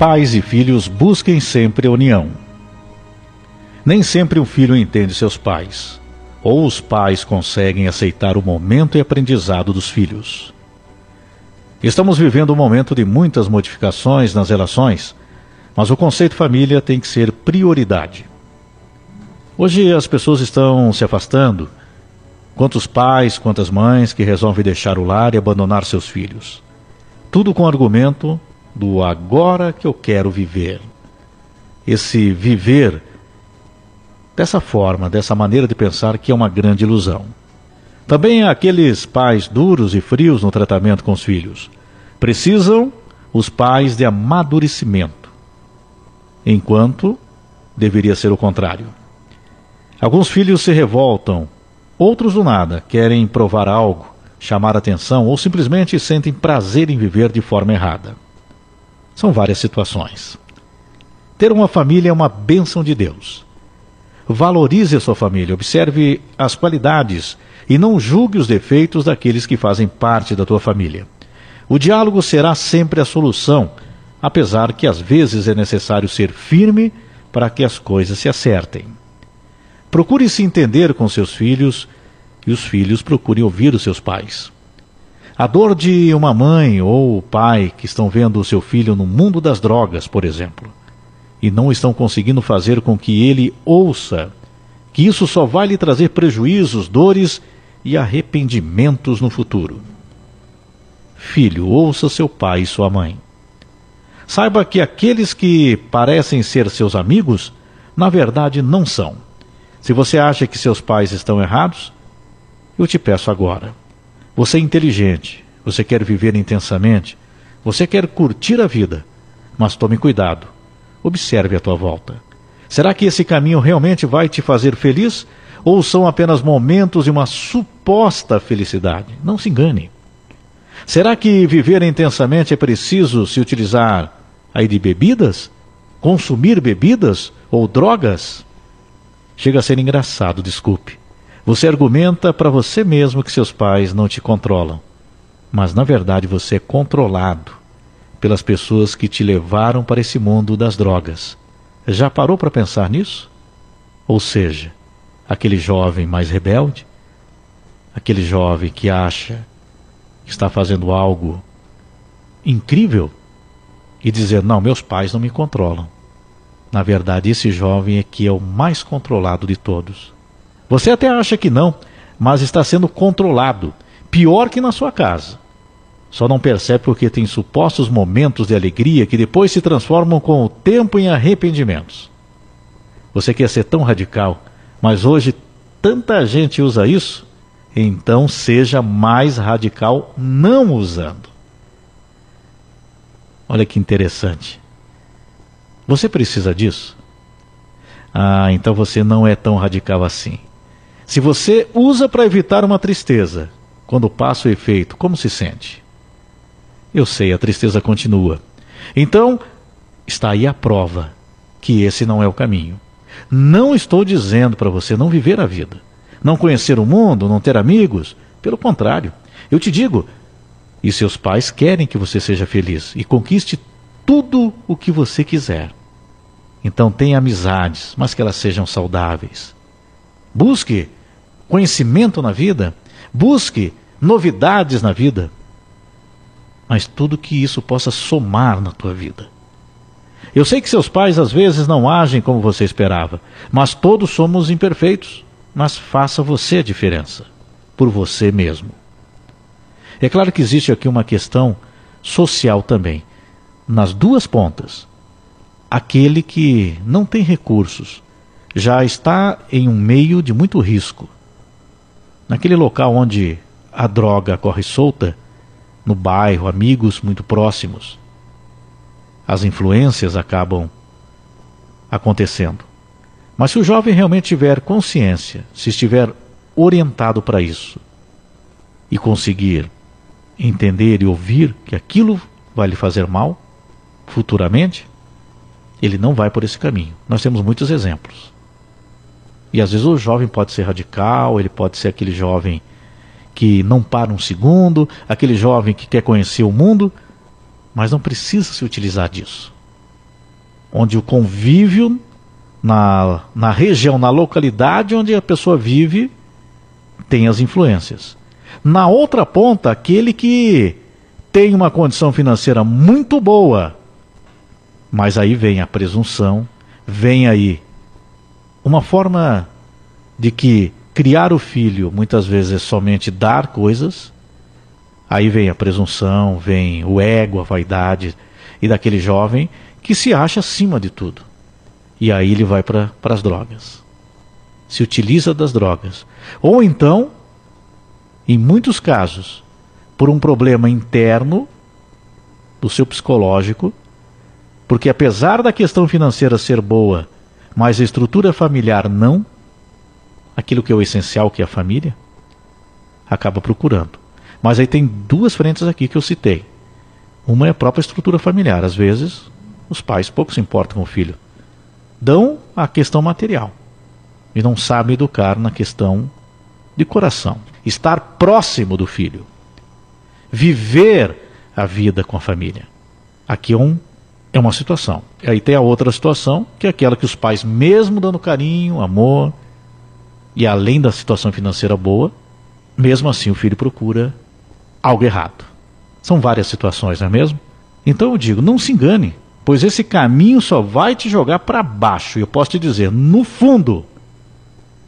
Pais e filhos busquem sempre a união. Nem sempre um filho entende seus pais, ou os pais conseguem aceitar o momento e aprendizado dos filhos. Estamos vivendo um momento de muitas modificações nas relações, mas o conceito família tem que ser prioridade. Hoje as pessoas estão se afastando, quantos pais, quantas mães que resolvem deixar o lar e abandonar seus filhos. Tudo com o argumento do agora que eu quero viver. Esse viver dessa forma, dessa maneira de pensar que é uma grande ilusão. Também aqueles pais duros e frios no tratamento com os filhos. Precisam os pais de amadurecimento, enquanto deveria ser o contrário. Alguns filhos se revoltam, outros do nada querem provar algo, chamar atenção ou simplesmente sentem prazer em viver de forma errada. São várias situações. Ter uma família é uma bênção de Deus. Valorize a sua família, observe as qualidades e não julgue os defeitos daqueles que fazem parte da tua família. O diálogo será sempre a solução, apesar que às vezes é necessário ser firme para que as coisas se acertem. Procure se entender com seus filhos e os filhos procurem ouvir os seus pais. A dor de uma mãe ou pai que estão vendo o seu filho no mundo das drogas, por exemplo, e não estão conseguindo fazer com que ele ouça que isso só vai lhe trazer prejuízos, dores e arrependimentos no futuro. Filho, ouça seu pai e sua mãe. Saiba que aqueles que parecem ser seus amigos, na verdade não são. Se você acha que seus pais estão errados, eu te peço agora, você é inteligente, você quer viver intensamente, você quer curtir a vida, mas tome cuidado. Observe a tua volta. Será que esse caminho realmente vai te fazer feliz? Ou são apenas momentos de uma suposta felicidade? Não se engane. Será que viver intensamente é preciso se utilizar aí de bebidas? Consumir bebidas ou drogas? Chega a ser engraçado, desculpe. Você argumenta para você mesmo que seus pais não te controlam, mas na verdade você é controlado pelas pessoas que te levaram para esse mundo das drogas. Já parou para pensar nisso? Ou seja, aquele jovem mais rebelde, aquele jovem que acha que está fazendo algo incrível e dizer: Não, meus pais não me controlam. Na verdade, esse jovem é que é o mais controlado de todos. Você até acha que não, mas está sendo controlado, pior que na sua casa. Só não percebe porque tem supostos momentos de alegria que depois se transformam com o tempo em arrependimentos. Você quer ser tão radical, mas hoje tanta gente usa isso, então seja mais radical não usando. Olha que interessante. Você precisa disso? Ah, então você não é tão radical assim. Se você usa para evitar uma tristeza, quando passa o efeito, como se sente? Eu sei, a tristeza continua. Então, está aí a prova que esse não é o caminho. Não estou dizendo para você não viver a vida, não conhecer o mundo, não ter amigos. Pelo contrário, eu te digo, e seus pais querem que você seja feliz e conquiste tudo o que você quiser. Então tenha amizades, mas que elas sejam saudáveis. Busque conhecimento na vida, busque novidades na vida, mas tudo que isso possa somar na tua vida. Eu sei que seus pais às vezes não agem como você esperava, mas todos somos imperfeitos. Mas faça você a diferença, por você mesmo. É claro que existe aqui uma questão social também, nas duas pontas. Aquele que não tem recursos já está em um meio de muito risco naquele local onde a droga corre solta, no bairro, amigos muito próximos, as influências acabam acontecendo. Mas se o jovem realmente tiver consciência, se estiver orientado para isso e conseguir entender e ouvir que aquilo vai lhe fazer mal futuramente, ele não vai por esse caminho. Nós temos muitos exemplos. E às vezes o jovem pode ser radical, ele pode ser aquele jovem que não para um segundo, aquele jovem que quer conhecer o mundo, mas não precisa se utilizar disso. onde o convívio na, na região, na localidade onde a pessoa vive, tem as influências. Na outra ponta, aquele que tem uma condição financeira muito boa, mas aí vem a presunção, vem aí uma forma de que criar o filho muitas vezes é somente dar coisas, aí vem a presunção, vem o ego, a vaidade, e daquele jovem que se acha acima de tudo. E aí ele vai para as drogas. Se utiliza das drogas. Ou então, em muitos casos, por um problema interno do seu psicológico, porque apesar da questão financeira ser boa, mas a estrutura familiar não, aquilo que é o essencial, que é a família, acaba procurando. Mas aí tem duas frentes aqui que eu citei. Uma é a própria estrutura familiar. Às vezes, os pais pouco se importam com o filho. Dão a questão material e não sabem educar na questão de coração. Estar próximo do filho. Viver a vida com a família. Aqui é, um, é uma situação. E aí tem a outra situação, que é aquela que os pais, mesmo dando carinho, amor, e além da situação financeira boa, mesmo assim o filho procura algo errado. São várias situações, não é mesmo? Então eu digo, não se engane, pois esse caminho só vai te jogar para baixo. E eu posso te dizer, no fundo,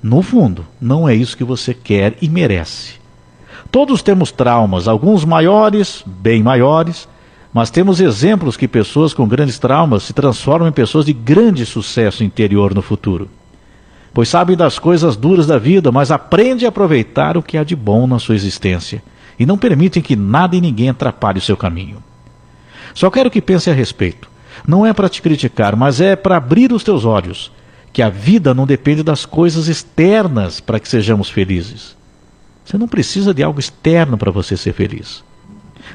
no fundo, não é isso que você quer e merece. Todos temos traumas, alguns maiores, bem maiores, mas temos exemplos que pessoas com grandes traumas se transformam em pessoas de grande sucesso interior no futuro. Pois sabem das coisas duras da vida, mas aprendem a aproveitar o que há de bom na sua existência e não permitem que nada e ninguém atrapalhe o seu caminho. Só quero que pense a respeito. Não é para te criticar, mas é para abrir os teus olhos, que a vida não depende das coisas externas para que sejamos felizes. Você não precisa de algo externo para você ser feliz.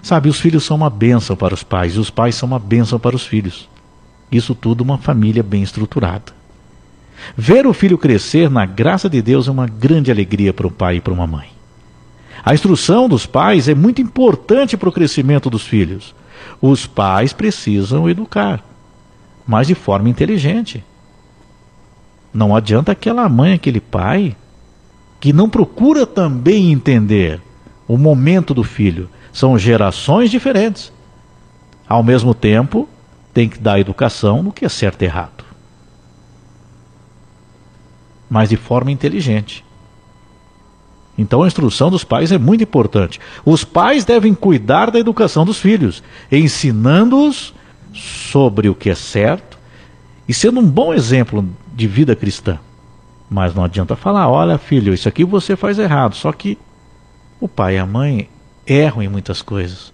Sabe, os filhos são uma bênção para os pais e os pais são uma bênção para os filhos. Isso tudo uma família bem estruturada. Ver o filho crescer na graça de Deus é uma grande alegria para um pai e para uma mãe. A instrução dos pais é muito importante para o crescimento dos filhos. Os pais precisam educar, mas de forma inteligente. Não adianta aquela mãe, aquele pai, que não procura também entender o momento do filho. São gerações diferentes. Ao mesmo tempo, tem que dar educação no que é certo e errado. Mas de forma inteligente. Então a instrução dos pais é muito importante. Os pais devem cuidar da educação dos filhos, ensinando-os sobre o que é certo e sendo um bom exemplo de vida cristã. Mas não adianta falar, olha filho, isso aqui você faz errado. Só que o pai e a mãe erram em muitas coisas.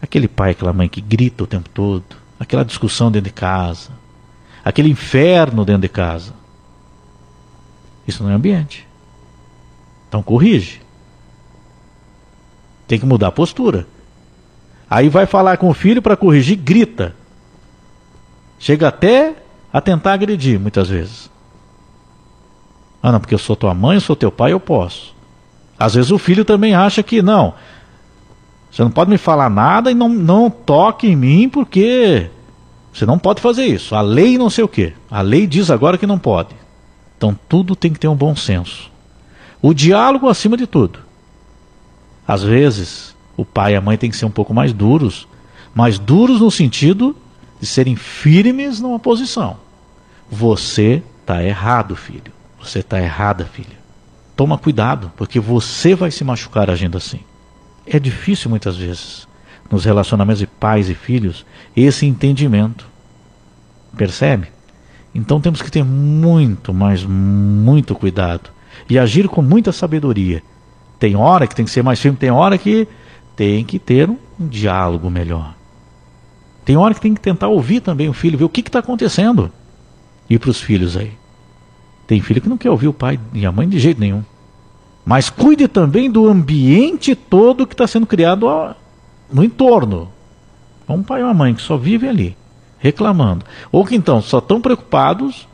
Aquele pai, aquela mãe que grita o tempo todo, aquela discussão dentro de casa, aquele inferno dentro de casa. Isso não é ambiente. Então corrige. Tem que mudar a postura. Aí vai falar com o filho para corrigir, grita. Chega até a tentar agredir, muitas vezes. Ah, não, porque eu sou tua mãe, eu sou teu pai, eu posso. Às vezes o filho também acha que não. Você não pode me falar nada e não, não toque em mim porque você não pode fazer isso. A lei não sei o quê. A lei diz agora que não pode. Então tudo tem que ter um bom senso. O diálogo acima de tudo. Às vezes, o pai e a mãe têm que ser um pouco mais duros, mais duros no sentido de serem firmes numa posição. Você está errado, filho. Você está errada, filha. Toma cuidado, porque você vai se machucar agindo assim. É difícil muitas vezes, nos relacionamentos de pais e filhos, esse entendimento. Percebe? Então temos que ter muito, mas muito cuidado e agir com muita sabedoria. Tem hora que tem que ser mais firme, tem hora que tem que ter um, um diálogo melhor. Tem hora que tem que tentar ouvir também o filho, ver o que está acontecendo. E para os filhos aí. Tem filho que não quer ouvir o pai e a mãe de jeito nenhum. Mas cuide também do ambiente todo que está sendo criado no entorno. É um pai e uma mãe que só vivem ali, reclamando. Ou que então só estão preocupados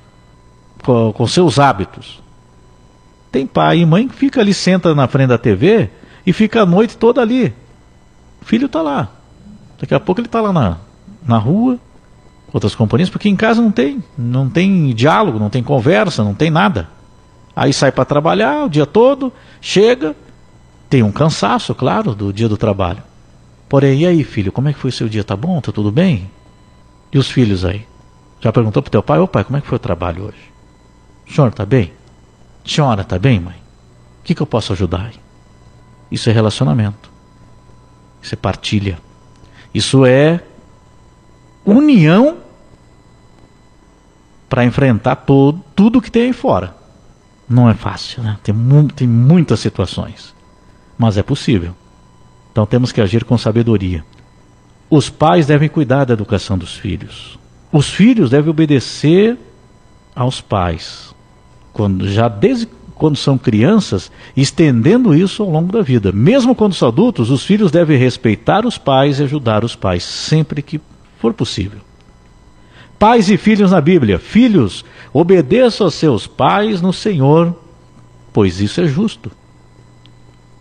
com, com seus hábitos. Tem pai e mãe que fica ali, senta na frente da TV e fica a noite toda ali. O filho está lá. Daqui a pouco ele está lá na, na rua, outras companhias, porque em casa não tem, não tem diálogo, não tem conversa, não tem nada. Aí sai para trabalhar o dia todo, chega, tem um cansaço, claro, do dia do trabalho. Porém, e aí, filho, como é que foi o seu dia? Tá bom? Tá tudo bem? E os filhos aí? Já perguntou pro teu pai, ô pai, como é que foi o trabalho hoje? O senhor tá bem? Senhora, tá bem, mãe? O que, que eu posso ajudar? Isso é relacionamento. Isso é partilha. Isso é união para enfrentar todo, tudo que tem aí fora. Não é fácil, né? Tem, mu tem muitas situações. Mas é possível. Então temos que agir com sabedoria. Os pais devem cuidar da educação dos filhos. Os filhos devem obedecer aos pais. Quando, já desde quando são crianças, estendendo isso ao longo da vida. Mesmo quando são adultos, os filhos devem respeitar os pais e ajudar os pais, sempre que for possível. Pais e filhos na Bíblia. Filhos, obedeçam aos seus pais no Senhor, pois isso é justo.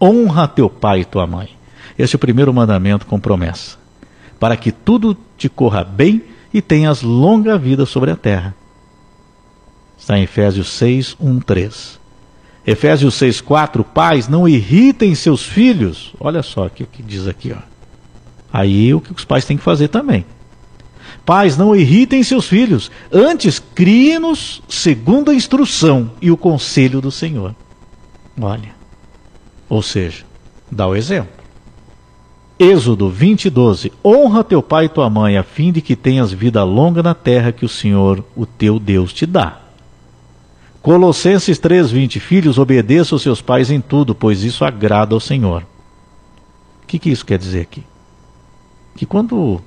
Honra teu pai e tua mãe. Esse é o primeiro mandamento com promessa. Para que tudo te corra bem e tenhas longa vida sobre a terra. Está em Efésios 6, 1, 3. Efésios 6, 4. Pais, não irritem seus filhos. Olha só o que diz aqui. Ó. Aí o que os pais têm que fazer também. Pais, não irritem seus filhos, antes criem-nos segundo a instrução e o conselho do Senhor. Olha. Ou seja, dá o exemplo. Êxodo 20, 12. Honra teu pai e tua mãe, a fim de que tenhas vida longa na terra que o Senhor, o teu Deus, te dá. Colossenses 3, 20. Filhos, obedeçam aos seus pais em tudo, pois isso agrada ao Senhor. O que, que isso quer dizer aqui? Que quando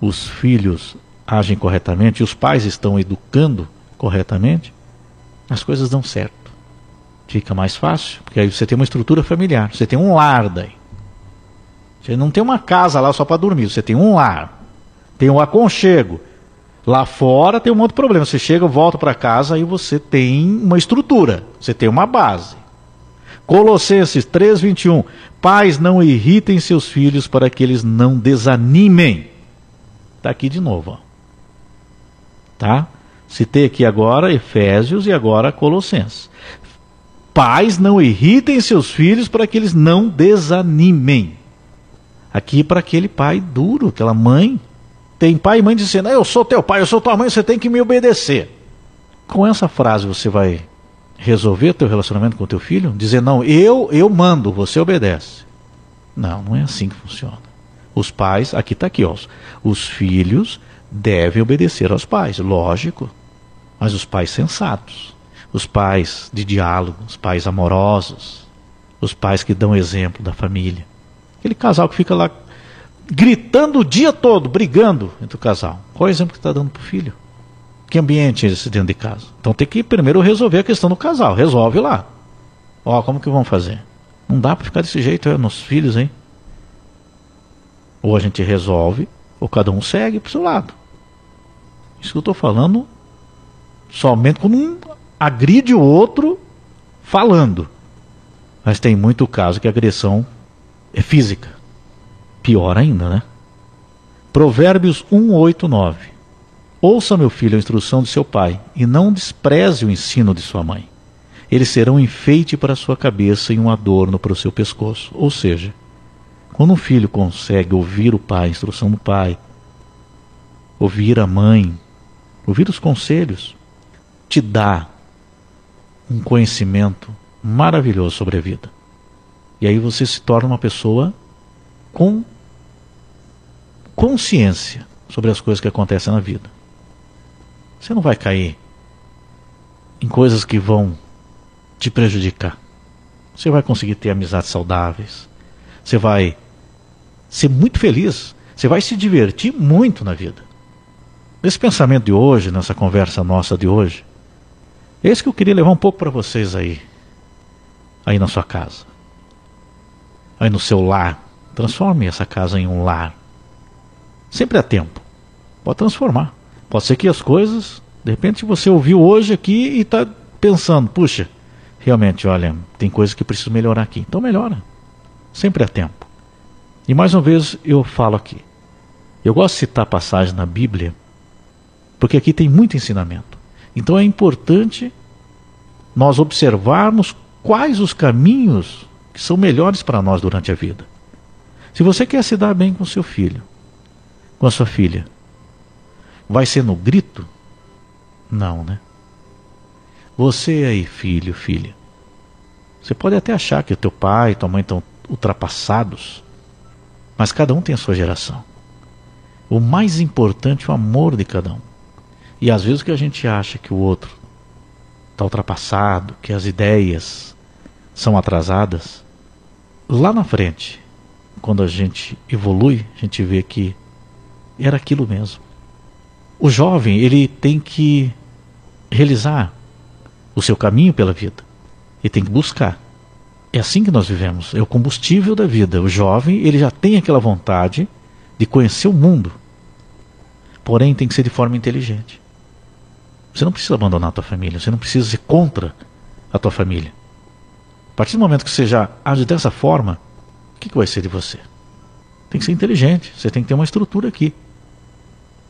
os filhos agem corretamente e os pais estão educando corretamente, as coisas dão certo. Fica mais fácil, porque aí você tem uma estrutura familiar, você tem um lar daí. Você não tem uma casa lá só para dormir, você tem um lar. Tem um aconchego. Lá fora tem um outro problema. Você chega, volta para casa e você tem uma estrutura, você tem uma base. Colossenses 3:21. Pais não irritem seus filhos para que eles não desanimem. Está aqui de novo. Ó. Tá? Citei aqui agora Efésios e agora Colossenses. Pais não irritem seus filhos para que eles não desanimem. Aqui para aquele pai duro, aquela mãe. Tem pai e mãe dizendo: Eu sou teu pai, eu sou tua mãe, você tem que me obedecer. Com essa frase você vai resolver teu relacionamento com teu filho? Dizer: Não, eu, eu mando, você obedece. Não, não é assim que funciona. Os pais, aqui está aqui, ó, os filhos devem obedecer aos pais, lógico, mas os pais sensatos, os pais de diálogo, os pais amorosos, os pais que dão exemplo da família. Aquele casal que fica lá gritando o dia todo, brigando entre o casal. Qual é o exemplo que está dando para o filho? Que ambiente é esse dentro de casa? Então tem que primeiro resolver a questão do casal. Resolve lá. Ó, como que vão fazer? Não dá para ficar desse jeito, é, nossos filhos, hein? Ou a gente resolve, ou cada um segue para o seu lado. Isso que eu estou falando somente quando um agride o outro falando. Mas tem muito caso que a agressão é física. Pior ainda, né? Provérbios 1, 8, 9. Ouça, meu filho, a instrução de seu pai, e não despreze o ensino de sua mãe. Eles serão um enfeite para a sua cabeça e um adorno para o seu pescoço. Ou seja, quando um filho consegue ouvir o pai, a instrução do pai, ouvir a mãe, ouvir os conselhos, te dá um conhecimento maravilhoso sobre a vida. E aí você se torna uma pessoa com consciência sobre as coisas que acontecem na vida. Você não vai cair em coisas que vão te prejudicar. Você vai conseguir ter amizades saudáveis. Você vai ser muito feliz. Você vai se divertir muito na vida. Nesse pensamento de hoje, nessa conversa nossa de hoje, é esse que eu queria levar um pouco para vocês aí, aí na sua casa, aí no seu lar. Transforme essa casa em um lar. Sempre há tempo. Pode transformar. Pode ser que as coisas, de repente você ouviu hoje aqui e está pensando, puxa, realmente, olha, tem coisas que preciso melhorar aqui. Então melhora. Sempre há tempo. E mais uma vez eu falo aqui. Eu gosto de citar passagem na Bíblia Porque aqui tem muito ensinamento. Então é importante nós observarmos quais os caminhos que são melhores para nós durante a vida. Se você quer se dar bem com seu filho, com a sua filha, vai ser no grito? Não, né? Você aí, filho, filha, você pode até achar que o teu pai e tua mãe estão ultrapassados, mas cada um tem a sua geração. O mais importante é o amor de cada um. E às vezes o que a gente acha que o outro está ultrapassado, que as ideias são atrasadas, lá na frente, quando a gente evolui, a gente vê que era aquilo mesmo. O jovem, ele tem que realizar o seu caminho pela vida e tem que buscar. É assim que nós vivemos, é o combustível da vida. O jovem, ele já tem aquela vontade de conhecer o mundo. Porém, tem que ser de forma inteligente. Você não precisa abandonar a tua família, você não precisa ser contra a tua família. A partir do momento que você já age dessa forma, o que, que vai ser de você? Tem que ser inteligente, você tem que ter uma estrutura aqui.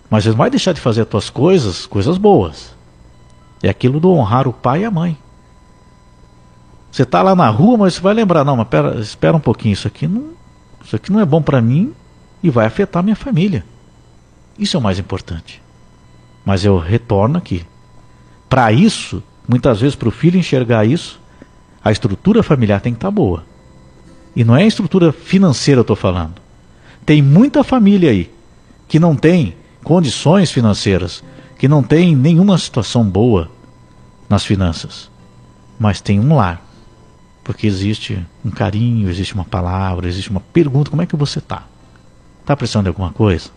Mas você não vai deixar de fazer as tuas coisas, coisas boas. É aquilo do honrar o pai e a mãe. Você está lá na rua, mas você vai lembrar, não, mas pera, espera um pouquinho, isso aqui não, isso aqui não é bom para mim e vai afetar minha família. Isso é o mais importante. Mas eu retorno aqui. Para isso, muitas vezes para o filho enxergar isso, a estrutura familiar tem que estar tá boa. E não é a estrutura financeira eu estou falando. Tem muita família aí que não tem condições financeiras, que não tem nenhuma situação boa nas finanças, mas tem um lar. Porque existe um carinho, existe uma palavra, existe uma pergunta: como é que você está? Está precisando de alguma coisa?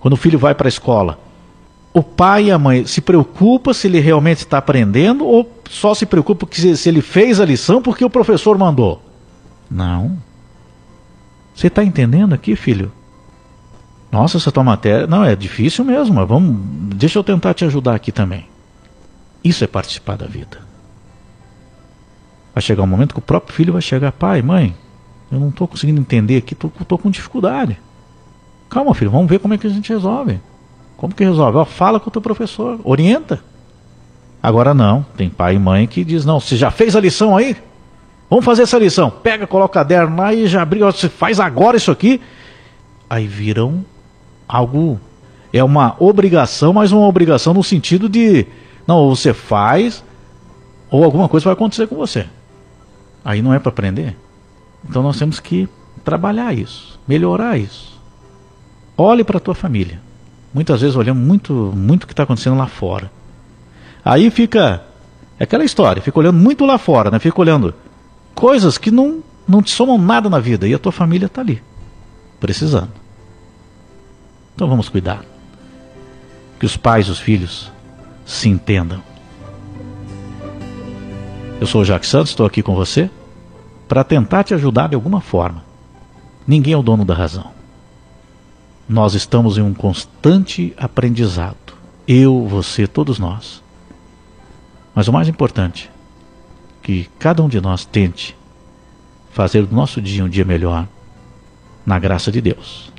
Quando o filho vai para a escola, o pai e a mãe se preocupam se ele realmente está aprendendo ou só se preocupa que se ele fez a lição porque o professor mandou? Não. Você está entendendo aqui, filho? Nossa, essa tua matéria. Não, é difícil mesmo, mas vamos. Deixa eu tentar te ajudar aqui também. Isso é participar da vida. Vai chegar um momento que o próprio filho vai chegar, pai, mãe, eu não estou conseguindo entender aqui, estou com dificuldade. Calma, filho, vamos ver como é que a gente resolve. Como que resolve? Ó, fala com o teu professor, orienta. Agora não, tem pai e mãe que diz, não, você já fez a lição aí? Vamos fazer essa lição. Pega, coloca o caderno lá e já abriu, você faz agora isso aqui. Aí viram algo, é uma obrigação, mas uma obrigação no sentido de, não, você faz ou alguma coisa vai acontecer com você. Aí não é para aprender. Então nós temos que trabalhar isso, melhorar isso. Olhe para a tua família. Muitas vezes olhamos muito, muito o que está acontecendo lá fora. Aí fica é aquela história, fica olhando muito lá fora, né? Fica olhando coisas que não, não te somam nada na vida e a tua família está ali, precisando. Então vamos cuidar. Que os pais e os filhos se entendam. Eu sou o Jacques Santos, estou aqui com você para tentar te ajudar de alguma forma. Ninguém é o dono da razão. Nós estamos em um constante aprendizado. Eu, você, todos nós. Mas o mais importante, que cada um de nós tente fazer do nosso dia um dia melhor, na graça de Deus.